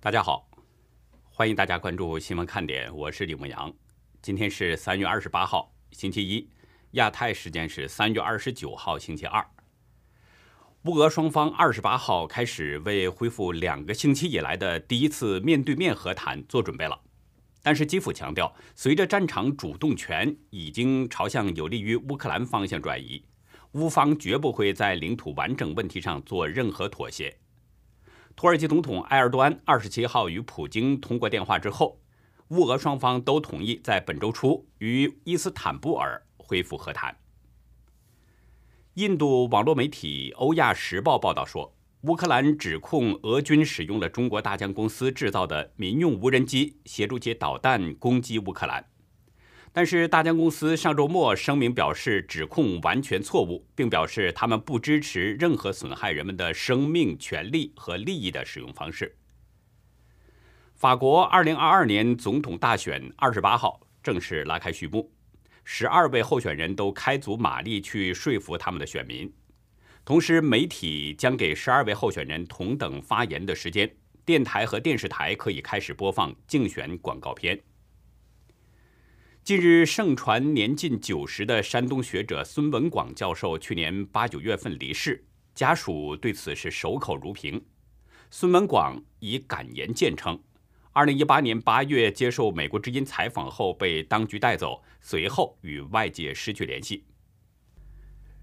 大家好，欢迎大家关注新闻看点，我是李牧阳。今天是三月二十八号，星期一，亚太时间是三月二十九号，星期二。乌俄双方二十八号开始为恢复两个星期以来的第一次面对面和谈做准备了，但是基辅强调，随着战场主动权已经朝向有利于乌克兰方向转移，乌方绝不会在领土完整问题上做任何妥协。土耳其总统埃尔多安二十七号与普京通过电话之后，乌俄双方都同意在本周初与伊斯坦布尔恢复和谈。印度网络媒体《欧亚时报》报道说，乌克兰指控俄军使用了中国大疆公司制造的民用无人机协助其导弹攻击乌克兰。但是大疆公司上周末声明表示，指控完全错误，并表示他们不支持任何损害人们的生命、权利和利益的使用方式。法国2022年总统大选28号正式拉开序幕，十二位候选人都开足马力去说服他们的选民，同时媒体将给十二位候选人同等发言的时间，电台和电视台可以开始播放竞选广告片。近日盛传年近九十的山东学者孙文广教授去年八九月份离世，家属对此是守口如瓶。孙文广以感言见称，二零一八年八月接受美国之音采访后被当局带走，随后与外界失去联系。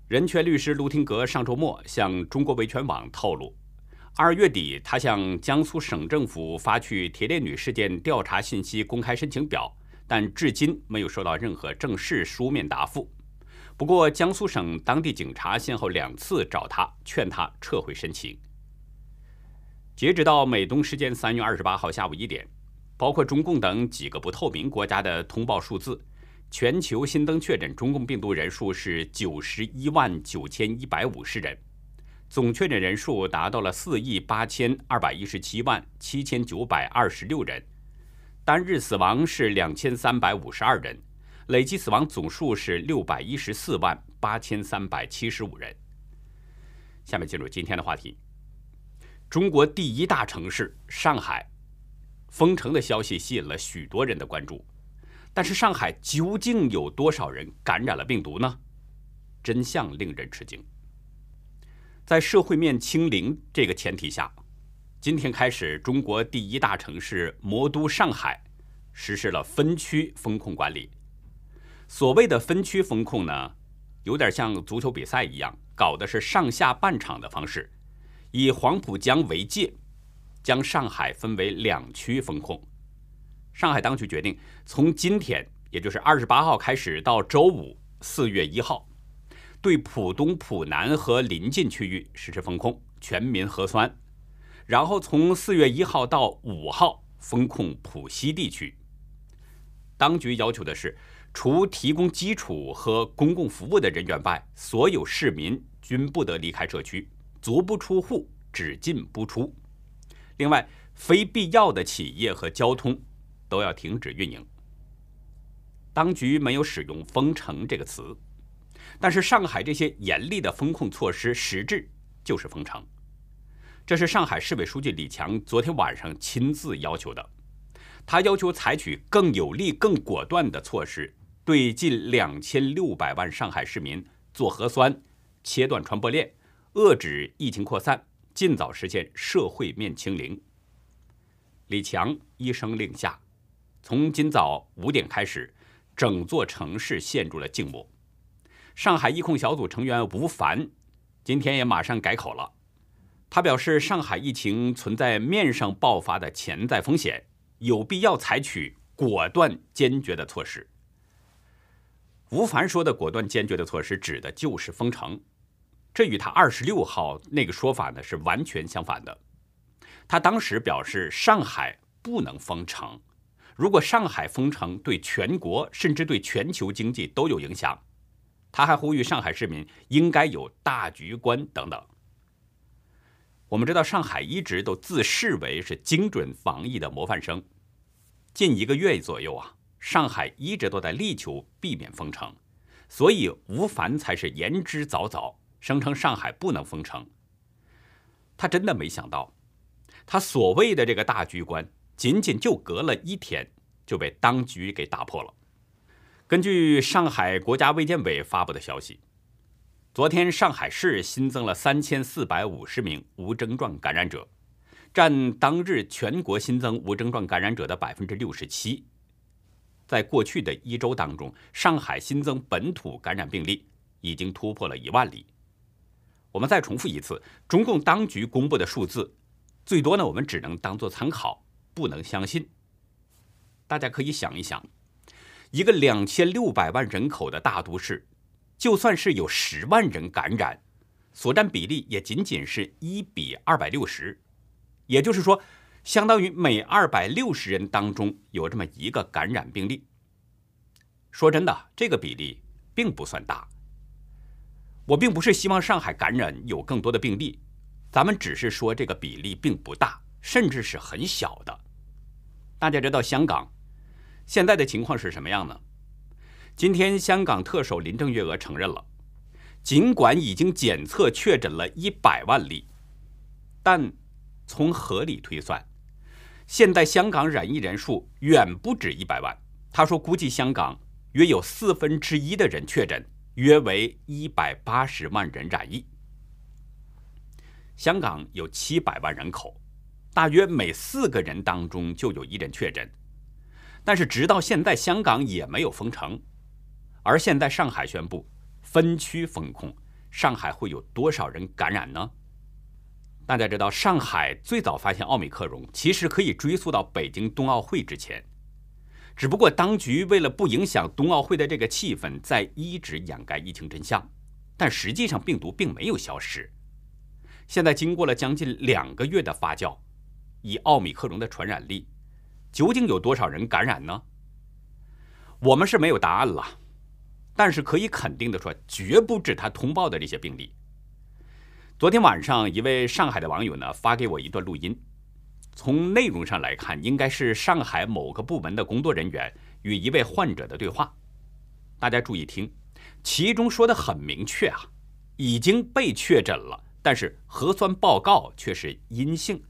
人权律师卢廷格上周末向中国维权网透露，二月底他向江苏省政府发去铁链女事件调查信息公开申请表。但至今没有收到任何正式书面答复。不过，江苏省当地警察先后两次找他，劝他撤回申请。截止到美东时间三月二十八号下午一点，包括中共等几个不透明国家的通报数字，全球新增确诊中共病毒人数是九十一万九千一百五十人，总确诊人数达到了四亿八千二百一十七万七千九百二十六人。单日死亡是两千三百五十二人，累计死亡总数是六百一十四万八千三百七十五人。下面进入今天的话题：中国第一大城市上海封城的消息吸引了许多人的关注，但是上海究竟有多少人感染了病毒呢？真相令人吃惊。在社会面清零这个前提下。今天开始，中国第一大城市魔都上海实施了分区封控管理。所谓的分区封控呢，有点像足球比赛一样，搞的是上下半场的方式，以黄浦江为界，将上海分为两区封控。上海当局决定，从今天，也就是二十八号开始，到周五四月一号，对浦东、浦南和临近区域实施封控，全民核酸。然后从四月一号到五号封控浦西地区。当局要求的是，除提供基础和公共服务的人员外，所有市民均不得离开社区，足不出户，只进不出。另外，非必要的企业和交通都要停止运营。当局没有使用“封城”这个词，但是上海这些严厉的封控措施实质就是封城。这是上海市委书记李强昨天晚上亲自要求的，他要求采取更有力、更果断的措施，对近两千六百万上海市民做核酸，切断传播链，遏制疫情扩散，尽早实现社会面清零。李强一声令下，从今早五点开始，整座城市陷入了静默。上海疫控小组成员吴凡今天也马上改口了。他表示，上海疫情存在面上爆发的潜在风险，有必要采取果断坚决的措施。吴凡说的果断坚决的措施，指的就是封城，这与他二十六号那个说法呢是完全相反的。他当时表示，上海不能封城，如果上海封城，对全国甚至对全球经济都有影响。他还呼吁上海市民应该有大局观等等。我们知道，上海一直都自视为是精准防疫的模范生。近一个月左右啊，上海一直都在力求避免封城，所以吴凡才是言之凿凿，声称上海不能封城。他真的没想到，他所谓的这个大局观，仅仅就隔了一天就被当局给打破了。根据上海国家卫健委发布的消息，昨天上海市新增了三千四百五十名无症状感染者，占当日全国新增无症状感染者的百分之六十七。在过去的一周当中，上海新增本土感染病例已经突破了一万例。我们再重复一次，中共当局公布的数字，最多呢，我们只能当做参考，不能相信。大家可以想一想，一个两千六百万人口的大都市，就算是有十万人感染，所占比例也仅仅是一比二百六十，也就是说，相当于每二百六十人当中有这么一个感染病例。说真的，这个比例并不算大。我并不是希望上海感染有更多的病例，咱们只是说这个比例并不大，甚至是很小的。大家知道香港现在的情况是什么样呢？今天香港特首林郑月娥承认了，尽管已经检测确诊了一百万例，但从合理推算，现在香港染疫人数远不止一百万。他说，估计香港约有四分之一的人确诊。约为一百八十万人染疫。香港有七百万人口，大约每四个人当中就有一人确诊。但是直到现在，香港也没有封城。而现在上海宣布分区封控，上海会有多少人感染呢？大家知道，上海最早发现奥密克戎，其实可以追溯到北京冬奥会之前。只不过，当局为了不影响冬奥会的这个气氛，在一直掩盖疫情真相，但实际上病毒并没有消失。现在经过了将近两个月的发酵，以奥密克戎的传染力，究竟有多少人感染呢？我们是没有答案了，但是可以肯定的说，绝不止他通报的这些病例。昨天晚上，一位上海的网友呢发给我一段录音。从内容上来看，应该是上海某个部门的工作人员与一位患者的对话。大家注意听，其中说的很明确啊，已经被确诊了，但是核酸报告却是阴性。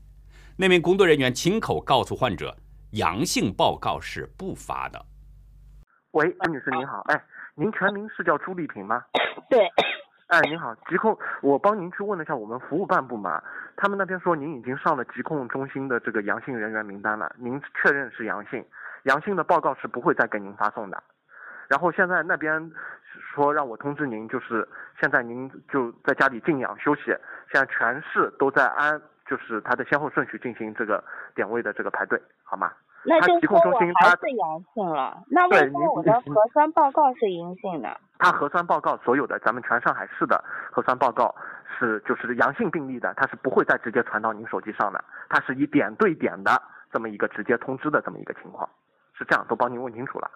那名工作人员亲口告诉患者，阳性报告是不发的。喂，安女士您好，哎，您全名是叫朱丽萍吗？对。哎，您好，疾控，我帮您去问了一下我们服务办部门，他们那边说您已经上了疾控中心的这个阳性人员名单了，您确认是阳性，阳性的报告是不会再给您发送的。然后现在那边说让我通知您，就是现在您就在家里静养休息，现在全市都在按就是它的先后顺序进行这个点位的这个排队，好吗？那就说我还是阳性了，那为什么我的核酸报告是阴性的？他核酸报告所有的咱们全上海市的核酸报告是就是阳性病例的，他是不会再直接传到您手机上的，它是以点对点的这么一个直接通知的这么一个情况，是这样，都帮您问清楚了。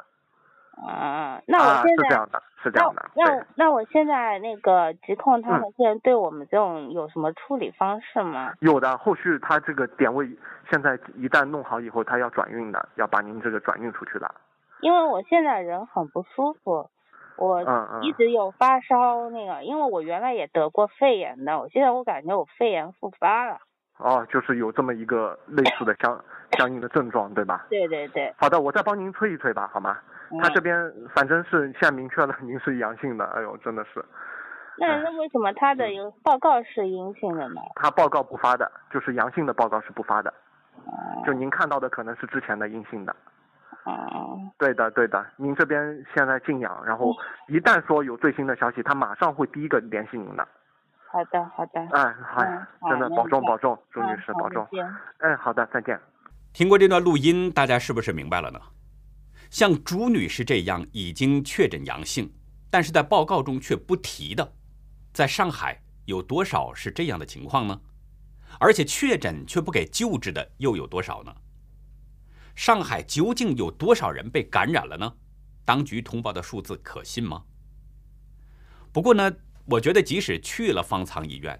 啊，那我现在是这样的，是这样的。那那我现在那个疾控他们现在对我们这种有什么处理方式吗？有的，后续他这个点位现在一旦弄好以后，他要转运的，要把您这个转运出去的。因为我现在人很不舒服，我一直有发烧，那个因为我原来也得过肺炎的，我现在我感觉我肺炎复发了。哦，就是有这么一个类似的相相应的症状，对吧？对对对。好的，我再帮您催一催吧，好吗？他这边反正是现在明确了您是阳性的，哎呦，真的是。那那为什么他的有报告是阴性的呢？他报告不发的，就是阳性的报告是不发的。就您看到的可能是之前的阴性的。哦。对的对的，您这边现在静养，然后一旦说有最新的消息，他马上会第一个联系您的。好的好的。哎好，真的保重保重，朱女士保重。哎好的再见。听过这段录音，大家是不是明白了呢？像朱女士这样已经确诊阳性，但是在报告中却不提的，在上海有多少是这样的情况呢？而且确诊却不给救治的又有多少呢？上海究竟有多少人被感染了呢？当局通报的数字可信吗？不过呢，我觉得即使去了方舱医院，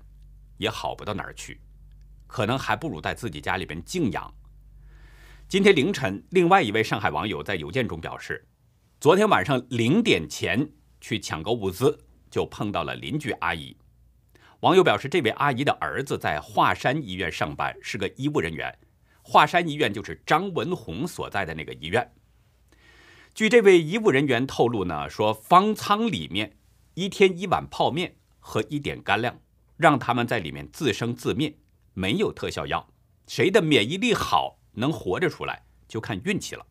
也好不到哪儿去，可能还不如在自己家里边静养。今天凌晨，另外一位上海网友在邮件中表示，昨天晚上零点前去抢购物资，就碰到了邻居阿姨。网友表示，这位阿姨的儿子在华山医院上班，是个医务人员。华山医院就是张文宏所在的那个医院。据这位医务人员透露呢，说方舱里面一天一碗泡面和一点干粮，让他们在里面自生自灭，没有特效药。谁的免疫力好，能活着出来，就看运气了。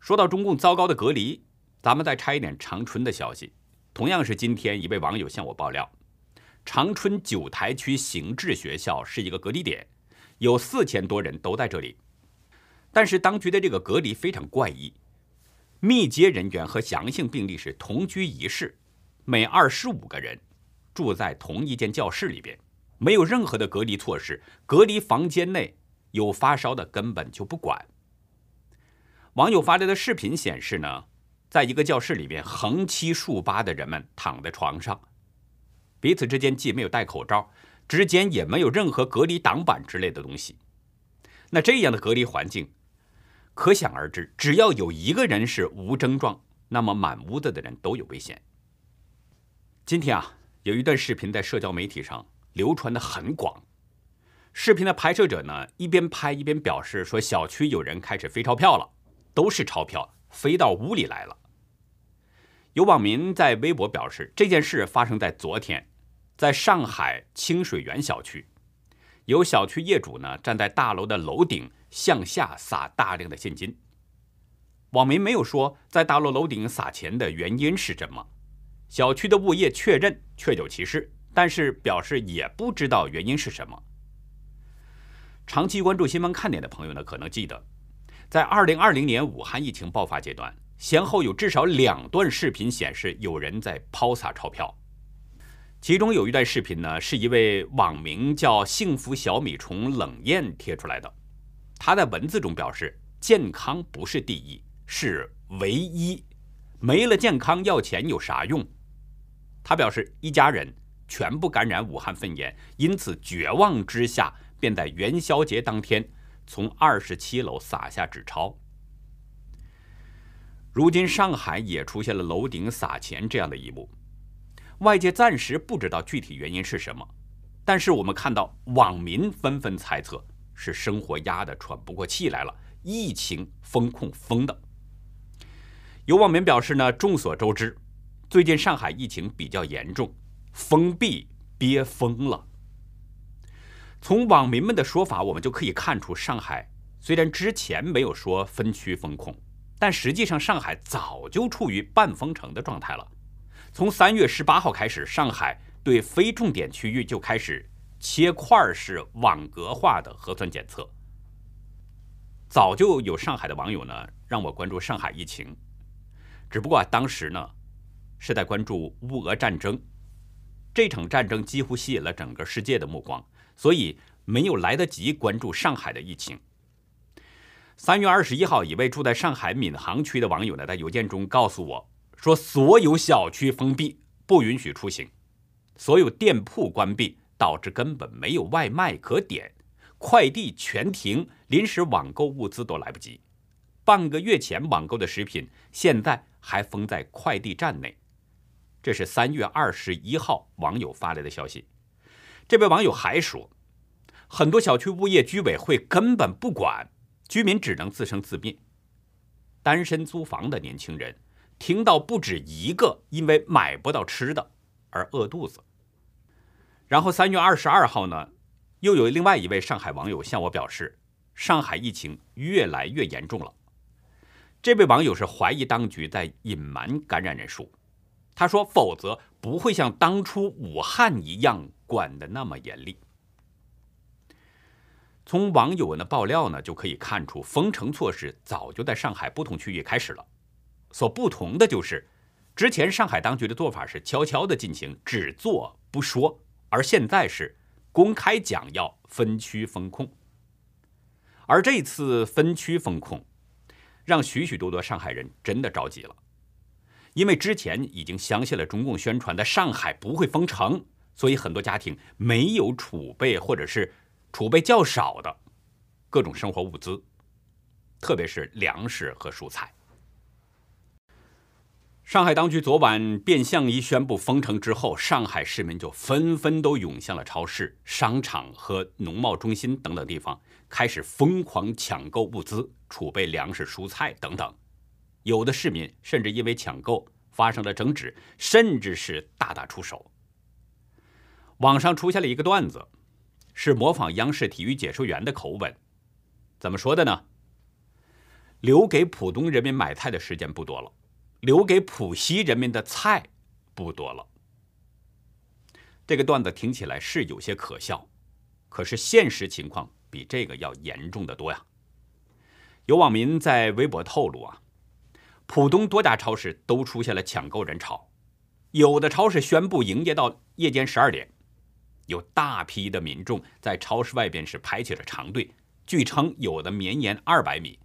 说到中共糟糕的隔离，咱们再拆一点长春的消息。同样是今天，一位网友向我爆料，长春九台区行智学校是一个隔离点，有四千多人都在这里。但是当局的这个隔离非常怪异，密接人员和阳性病例是同居一室，每二十五个人住在同一间教室里边，没有任何的隔离措施，隔离房间内有发烧的根本就不管。网友发来的视频显示呢。在一个教室里边，横七竖八的人们躺在床上，彼此之间既没有戴口罩，之间也没有任何隔离挡板之类的东西。那这样的隔离环境，可想而知，只要有一个人是无症状，那么满屋子的人都有危险。今天啊，有一段视频在社交媒体上流传的很广。视频的拍摄者呢，一边拍一边表示说：“小区有人开始飞钞票了，都是钞票。”飞到屋里来了。有网民在微博表示，这件事发生在昨天，在上海清水园小区，有小区业主呢站在大楼的楼顶向下撒大量的现金。网民没有说在大楼楼顶撒钱的原因是什么，小区的物业确认确有其事，但是表示也不知道原因是什么。长期关注新闻看点的朋友呢，可能记得。在2020年武汉疫情爆发阶段，先后有至少两段视频显示有人在抛洒钞票。其中有一段视频呢，是一位网名叫“幸福小米虫冷艳”贴出来的。他在文字中表示：“健康不是第一，是唯一。没了健康，要钱有啥用？”他表示，一家人全部感染武汉肺炎，因此绝望之下，便在元宵节当天。从二十七楼撒下纸钞。如今上海也出现了楼顶撒钱这样的一幕，外界暂时不知道具体原因是什么，但是我们看到网民纷纷猜测是生活压得喘不过气来了，疫情风控封的。有网民表示呢，众所周知，最近上海疫情比较严重，封闭憋疯了。从网民们的说法，我们就可以看出，上海虽然之前没有说分区封控，但实际上上海早就处于半封城的状态了。从三月十八号开始，上海对非重点区域就开始切块式网格化的核酸检测。早就有上海的网友呢让我关注上海疫情，只不过当时呢是在关注乌俄战争，这场战争几乎吸引了整个世界的目光。所以没有来得及关注上海的疫情。三月二十一号，一位住在上海闵行区的网友呢，在邮件中告诉我说，所有小区封闭，不允许出行，所有店铺关闭，导致根本没有外卖可点，快递全停，临时网购物资都来不及。半个月前网购的食品，现在还封在快递站内。这是三月二十一号网友发来的消息。这位网友还说，很多小区物业居委会根本不管，居民只能自生自灭。单身租房的年轻人听到不止一个因为买不到吃的而饿肚子。然后三月二十二号呢，又有另外一位上海网友向我表示，上海疫情越来越严重了。这位网友是怀疑当局在隐瞒感染人数。他说：“否则不会像当初武汉一样管得那么严厉。”从网友们的爆料呢，就可以看出封城措施早就在上海不同区域开始了。所不同的就是，之前上海当局的做法是悄悄的进行，只做不说，而现在是公开讲要分区封控。而这次分区封控，让许许多多上海人真的着急了。因为之前已经相信了中共宣传的上海不会封城，所以很多家庭没有储备或者是储备较少的各种生活物资，特别是粮食和蔬菜。上海当局昨晚变相一宣布封城之后，上海市民就纷纷都涌向了超市、商场和农贸中心等等地方，开始疯狂抢购物资、储备粮食、蔬菜等等。有的市民甚至因为抢购发生了争执，甚至是大打出手。网上出现了一个段子，是模仿央视体育解说员的口吻，怎么说的呢？留给普通人民买菜的时间不多了。留给浦西人民的菜不多了。这个段子听起来是有些可笑，可是现实情况比这个要严重的多呀。有网民在微博透露啊，浦东多家超市都出现了抢购人潮，有的超市宣布营业到夜间十二点，有大批的民众在超市外边是排起了长队，据称有的绵延二百米。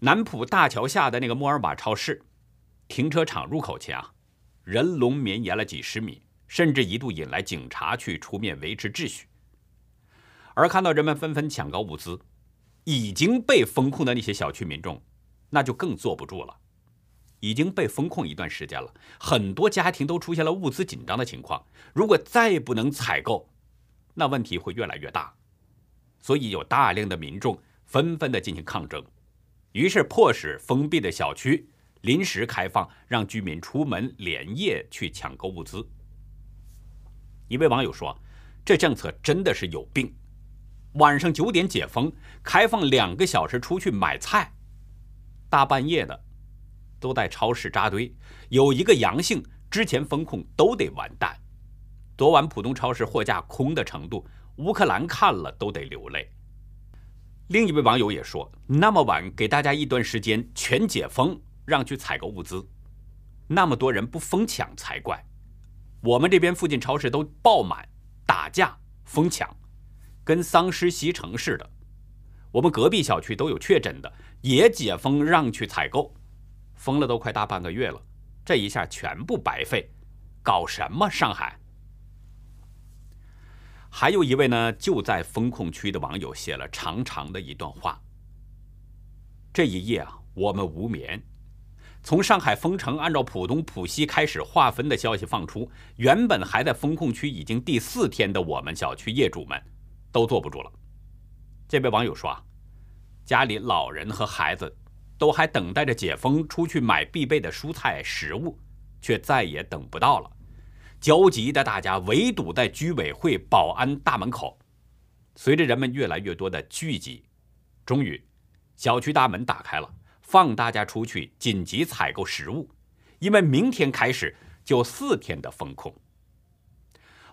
南浦大桥下的那个沃尔玛超市，停车场入口前啊，人龙绵延了几十米，甚至一度引来警察去出面维持秩序。而看到人们纷纷抢购物资，已经被封控的那些小区民众，那就更坐不住了。已经被封控一段时间了，很多家庭都出现了物资紧张的情况。如果再不能采购，那问题会越来越大。所以有大量的民众纷纷的进行抗争。于是迫使封闭的小区临时开放，让居民出门连夜去抢购物资。一位网友说：“这政策真的是有病！晚上九点解封，开放两个小时出去买菜，大半夜的都在超市扎堆，有一个阳性，之前封控都得完蛋。昨晚浦东超市货架空的程度，乌克兰看了都得流泪。”另一位网友也说：“那么晚给大家一段时间全解封，让去采购物资，那么多人不疯抢才怪。我们这边附近超市都爆满，打架疯抢，跟丧尸袭城似的。我们隔壁小区都有确诊的，也解封让去采购，封了都快大半个月了，这一下全部白费，搞什么上海？”还有一位呢，就在封控区的网友写了长长的一段话。这一夜啊，我们无眠。从上海封城按照浦东、浦西开始划分的消息放出，原本还在封控区已经第四天的我们小区业主们，都坐不住了。这位网友说啊，家里老人和孩子都还等待着解封出去买必备的蔬菜食物，却再也等不到了。焦急的大家围堵在居委会、保安大门口。随着人们越来越多的聚集，终于，小区大门打开了，放大家出去紧急采购食物，因为明天开始就四天的封控。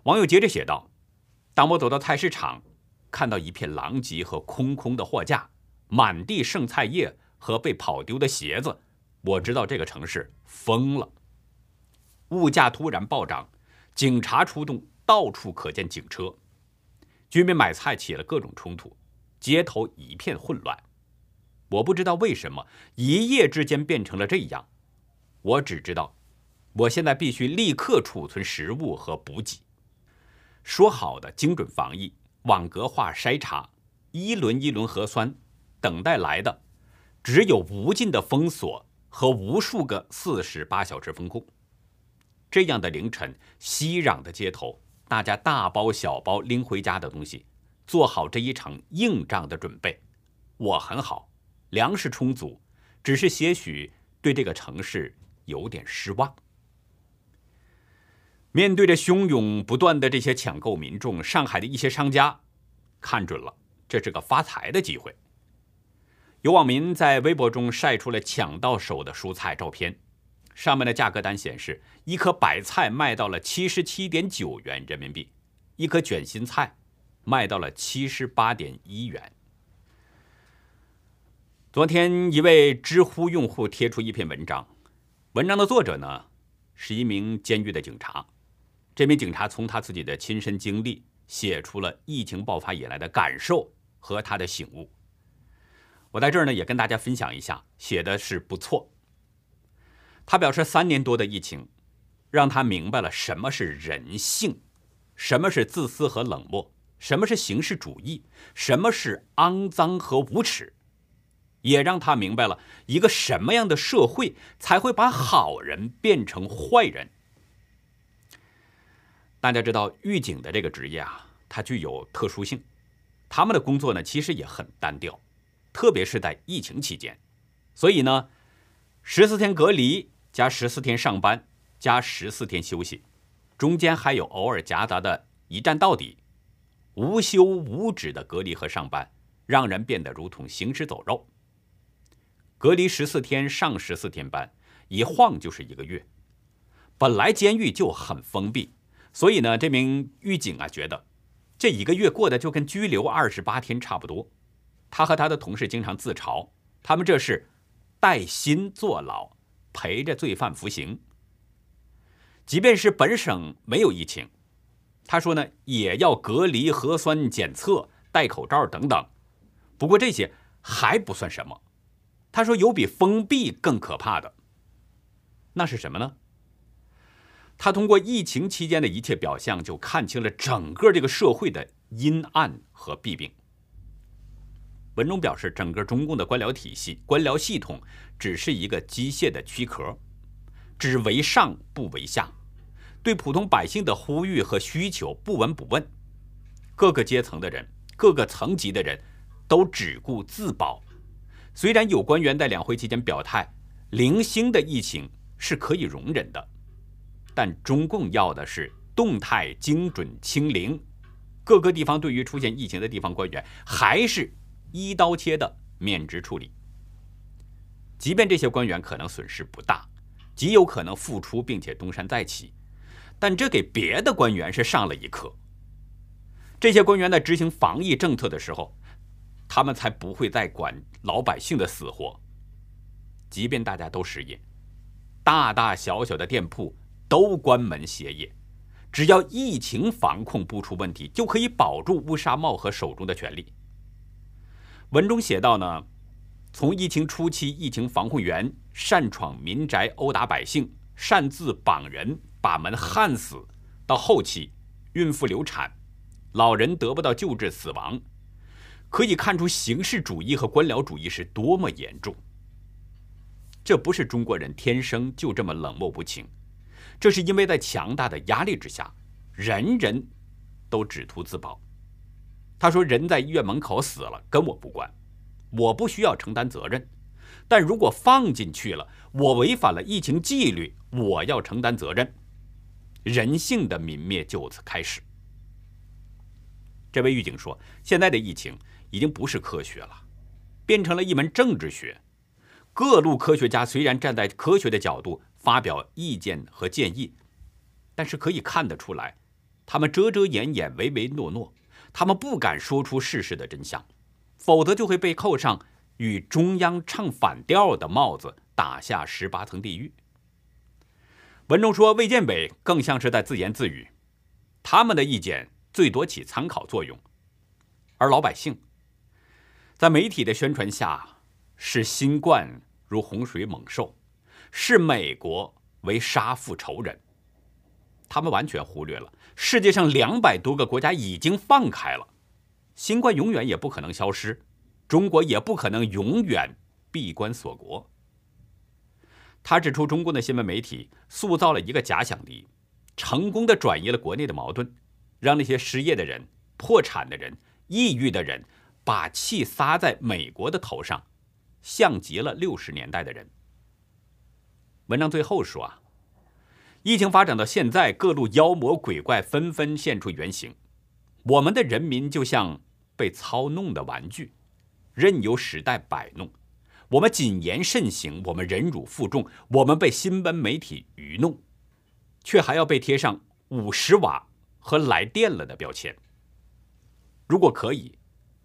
网友接着写道：“当我走到菜市场，看到一片狼藉和空空的货架，满地剩菜叶和被跑丢的鞋子，我知道这个城市疯了。物价突然暴涨。”警察出动，到处可见警车。居民买菜起了各种冲突，街头一片混乱。我不知道为什么一夜之间变成了这样，我只知道，我现在必须立刻储存食物和补给。说好的精准防疫、网格化筛查、一轮一轮核酸，等待来的只有无尽的封锁和无数个四十八小时封控。这样的凌晨，熙攘的街头，大家大包小包拎回家的东西，做好这一场硬仗的准备。我很好，粮食充足，只是些许对这个城市有点失望。面对着汹涌不断的这些抢购民众，上海的一些商家看准了，这是个发财的机会。有网民在微博中晒出了抢到手的蔬菜照片。上面的价格单显示，一颗白菜卖到了七十七点九元人民币，一颗卷心菜卖到了七十八点一元。昨天，一位知乎用户贴出一篇文章，文章的作者呢是一名监狱的警察。这名警察从他自己的亲身经历写出了疫情爆发以来的感受和他的醒悟。我在这儿呢也跟大家分享一下，写的是不错。他表示，三年多的疫情，让他明白了什么是人性，什么是自私和冷漠，什么是形式主义，什么是肮脏和无耻。也让他明白了一个什么样的社会才会把好人变成坏人。大家知道狱警的这个职业啊，它具有特殊性，他们的工作呢其实也很单调，特别是在疫情期间，所以呢，十四天隔离加十四天上班加十四天休息，中间还有偶尔夹杂的一站到底，无休无止的隔离和上班，让人变得如同行尸走肉。隔离十四天，上十四天班，一晃就是一个月。本来监狱就很封闭，所以呢，这名狱警啊觉得这一个月过得就跟拘留二十八天差不多。他和他的同事经常自嘲，他们这是带薪坐牢，陪着罪犯服刑。即便是本省没有疫情，他说呢，也要隔离、核酸检测、戴口罩等等。不过这些还不算什么。他说：“有比封闭更可怕的，那是什么呢？他通过疫情期间的一切表象，就看清了整个这个社会的阴暗和弊病。”文中表示，整个中共的官僚体系、官僚系统只是一个机械的躯壳，只为上不为下，对普通百姓的呼吁和需求不闻不问，各个阶层的人、各个层级的人都只顾自保。虽然有官员在两会期间表态，零星的疫情是可以容忍的，但中共要的是动态、精准清零。各个地方对于出现疫情的地方官员，还是一刀切的免职处理。即便这些官员可能损失不大，极有可能复出并且东山再起，但这给别的官员是上了一课。这些官员在执行防疫政策的时候。他们才不会再管老百姓的死活。即便大家都失业，大大小小的店铺都关门歇业，只要疫情防控不出问题，就可以保住乌纱帽和手中的权利。文中写道呢，从疫情初期，疫情防控员擅闯民宅殴打百姓，擅自绑人把门焊死，到后期孕妇流产，老人得不到救治死亡。可以看出形式主义和官僚主义是多么严重。这不是中国人天生就这么冷漠无情，这是因为在强大的压力之下，人人都只图自保。他说：“人在医院门口死了，跟我不关，我不需要承担责任。但如果放进去了，我违反了疫情纪律，我要承担责任。人性的泯灭就此开始。”这位狱警说：“现在的疫情。”已经不是科学了，变成了一门政治学。各路科学家虽然站在科学的角度发表意见和建议，但是可以看得出来，他们遮遮掩掩、唯唯诺诺，他们不敢说出事实的真相，否则就会被扣上与中央唱反调的帽子，打下十八层地狱。文中说，卫健委更像是在自言自语，他们的意见最多起参考作用，而老百姓。在媒体的宣传下，视新冠如洪水猛兽，视美国为杀父仇人。他们完全忽略了世界上两百多个国家已经放开了，新冠永远也不可能消失，中国也不可能永远闭关锁国。他指出，中共的新闻媒体塑造了一个假想敌，成功的转移了国内的矛盾，让那些失业的人、破产的人、抑郁的人。把气撒在美国的头上，像极了六十年代的人。文章最后说啊，疫情发展到现在，各路妖魔鬼怪纷纷现出原形，我们的人民就像被操弄的玩具，任由时代摆弄。我们谨言慎行，我们忍辱负重，我们被新闻媒体愚弄，却还要被贴上五十瓦和来电了的标签。如果可以。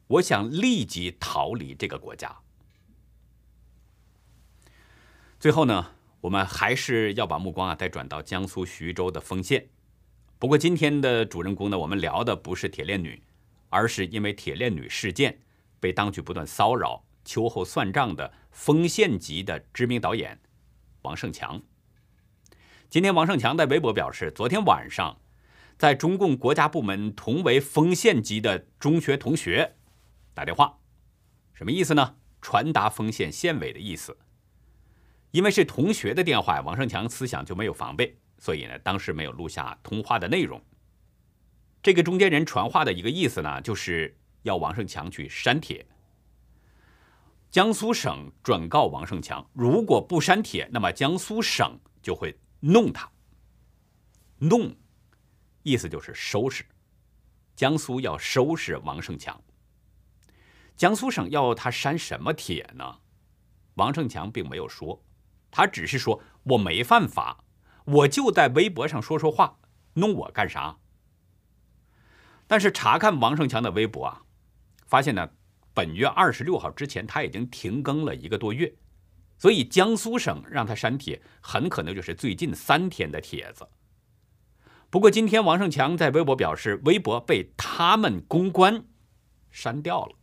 我想立即逃离这个国家。最后呢，我们还是要把目光啊再转到江苏徐州的丰县。不过今天的主人公呢，我们聊的不是铁链女，而是因为铁链女事件被当局不断骚扰、秋后算账的丰县级的知名导演王胜强。今天王胜强在微博表示，昨天晚上在中共国家部门同为丰县级的中学同学。打电话，什么意思呢？传达丰县县委的意思。因为是同学的电话，王胜强思想就没有防备，所以呢，当时没有录下通话的内容。这个中间人传话的一个意思呢，就是要王胜强去删帖。江苏省转告王胜强，如果不删帖，那么江苏省就会弄他。弄，意思就是收拾。江苏要收拾王胜强。江苏省要他删什么帖呢？王胜强并没有说，他只是说我没犯法，我就在微博上说说话，弄我干啥？但是查看王胜强的微博啊，发现呢。本月二十六号之前，他已经停更了一个多月，所以江苏省让他删帖，很可能就是最近三天的帖子。不过今天王胜强在微博表示，微博被他们公关删掉了。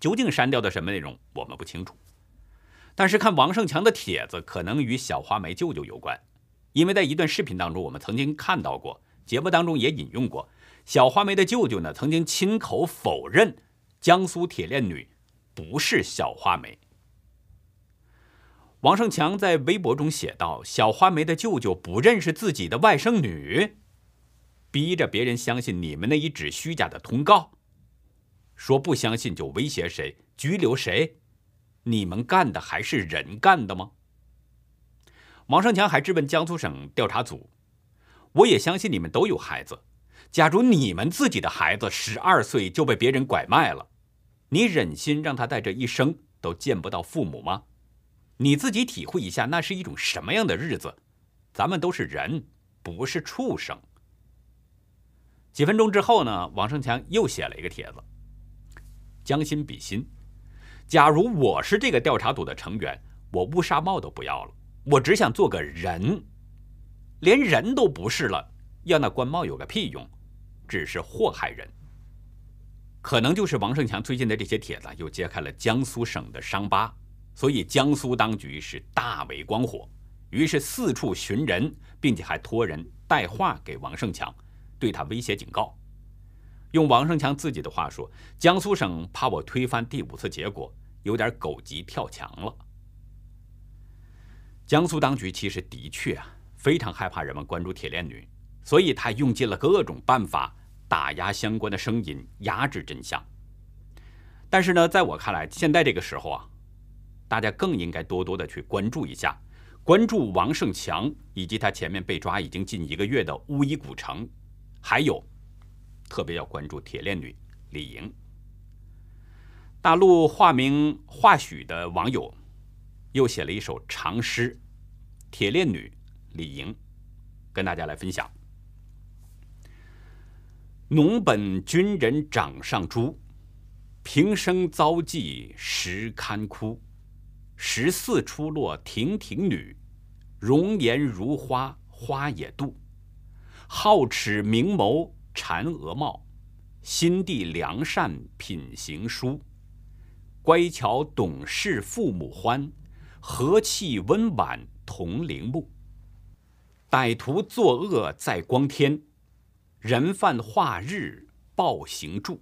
究竟删掉的什么内容，我们不清楚。但是看王胜强的帖子，可能与小花梅舅舅有关，因为在一段视频当中，我们曾经看到过，节目当中也引用过，小花梅的舅舅呢曾经亲口否认。江苏铁链女不是小花梅。王胜强在微博中写道：“小花梅的舅舅不认识自己的外甥女，逼着别人相信你们那一纸虚假的通告，说不相信就威胁谁、拘留谁，你们干的还是人干的吗？”王胜强还质问江苏省调查组：“我也相信你们都有孩子，假如你们自己的孩子十二岁就被别人拐卖了。”你忍心让他在这一生都见不到父母吗？你自己体会一下，那是一种什么样的日子？咱们都是人，不是畜生。几分钟之后呢，王胜强又写了一个帖子：“将心比心，假如我是这个调查组的成员，我乌纱帽都不要了，我只想做个人，连人都不是了，要那官帽有个屁用？只是祸害人。”可能就是王胜强最近的这些帖子又揭开了江苏省的伤疤，所以江苏当局是大为光火，于是四处寻人，并且还托人带话给王胜强，对他威胁警告。用王胜强自己的话说：“江苏省怕我推翻第五次结果，有点狗急跳墙了。”江苏当局其实的确啊非常害怕人们关注铁链女，所以他用尽了各种办法。打压相关的声音，压制真相。但是呢，在我看来，现在这个时候啊，大家更应该多多的去关注一下，关注王胜强以及他前面被抓已经近一个月的乌衣古城，还有特别要关注铁链女李莹。大陆化名化许的网友又写了一首长诗《铁链女李莹》，跟大家来分享。农本军人掌上珠，平生遭际实堪哭。十四出落亭亭女，容颜如花花也妒。皓齿明眸婵娥貌，心地良善品行淑。乖巧懂事父母欢，和气温婉同龄目。歹徒作恶在光天。人犯化日暴行著，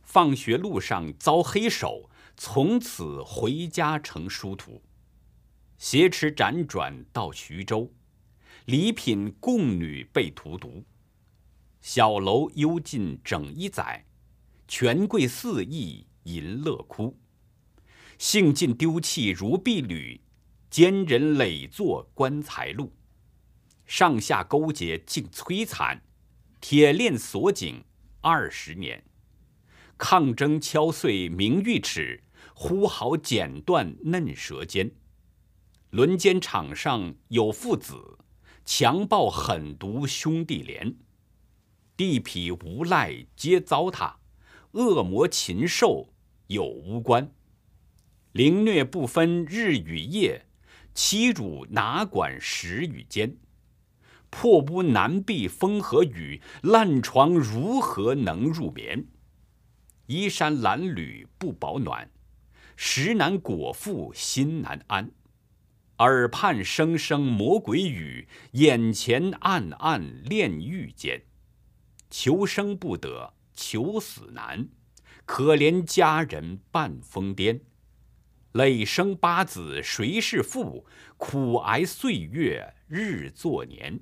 放学路上遭黑手，从此回家成殊途。挟持辗转到徐州，礼品供女被荼毒。小楼幽禁整一载，权贵肆意淫乐哭。兴尽丢弃如敝履，奸人累坐棺材路。上下勾结竟摧残。铁链锁颈二十年，抗争敲碎名誉齿，呼号剪断嫩舌尖。轮奸场上有父子，强暴狠毒兄弟连。地痞无赖皆糟蹋，恶魔禽兽有无关。凌虐不分日与夜，欺辱哪管时与间。破屋难避风和雨，烂床如何能入眠？衣衫褴褛不保暖，食难果腹心难安。耳畔声声魔鬼语，眼前暗暗炼狱间。求生不得，求死难，可怜佳人半疯癫。累生八子谁是父？苦挨岁月日作年。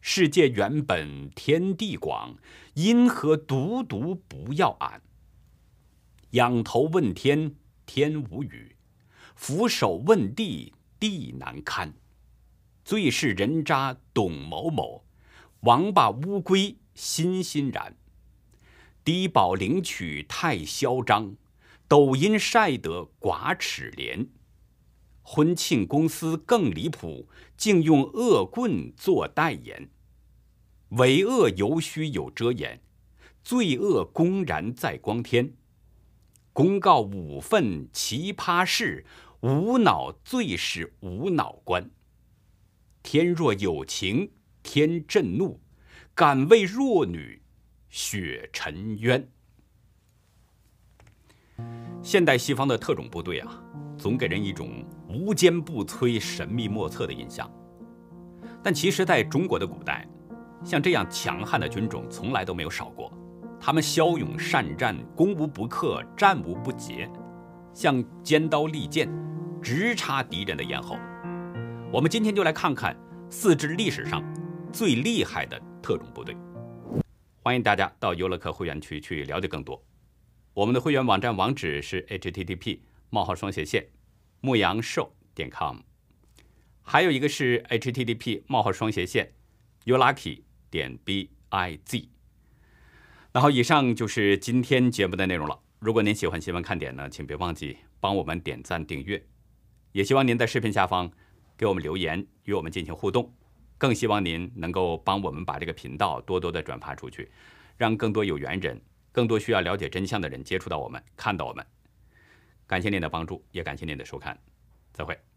世界原本天地广，因何独独不要俺？仰头问天，天无语；俯首问地，地难堪。最是人渣董某某，王八乌龟欣欣然。低保领取太嚣张。抖音晒得寡齿廉，婚庆公司更离谱，竟用恶棍做代言。为恶犹须有遮掩，罪恶公然在光天。公告五份奇葩事，无脑最是无脑官。天若有情天震怒，敢为弱女雪沉冤。现代西方的特种部队啊，总给人一种无坚不摧、神秘莫测的印象。但其实，在中国的古代，像这样强悍的军种从来都没有少过。他们骁勇善战，攻无不克，战无不捷，像尖刀利剑，直插敌人的咽喉。我们今天就来看看四支历史上最厉害的特种部队。欢迎大家到游乐客会员区去了解更多。我们的会员网站网址是 http: 冒号双斜线牧羊兽点 com，还有一个是 http: 冒号双斜线 youlucky 点 biz。那好，以上就是今天节目的内容了。如果您喜欢新闻看点呢，请别忘记帮我们点赞订阅，也希望您在视频下方给我们留言，与我们进行互动。更希望您能够帮我们把这个频道多多的转发出去，让更多有缘人。更多需要了解真相的人接触到我们，看到我们，感谢您的帮助，也感谢您的收看，再会。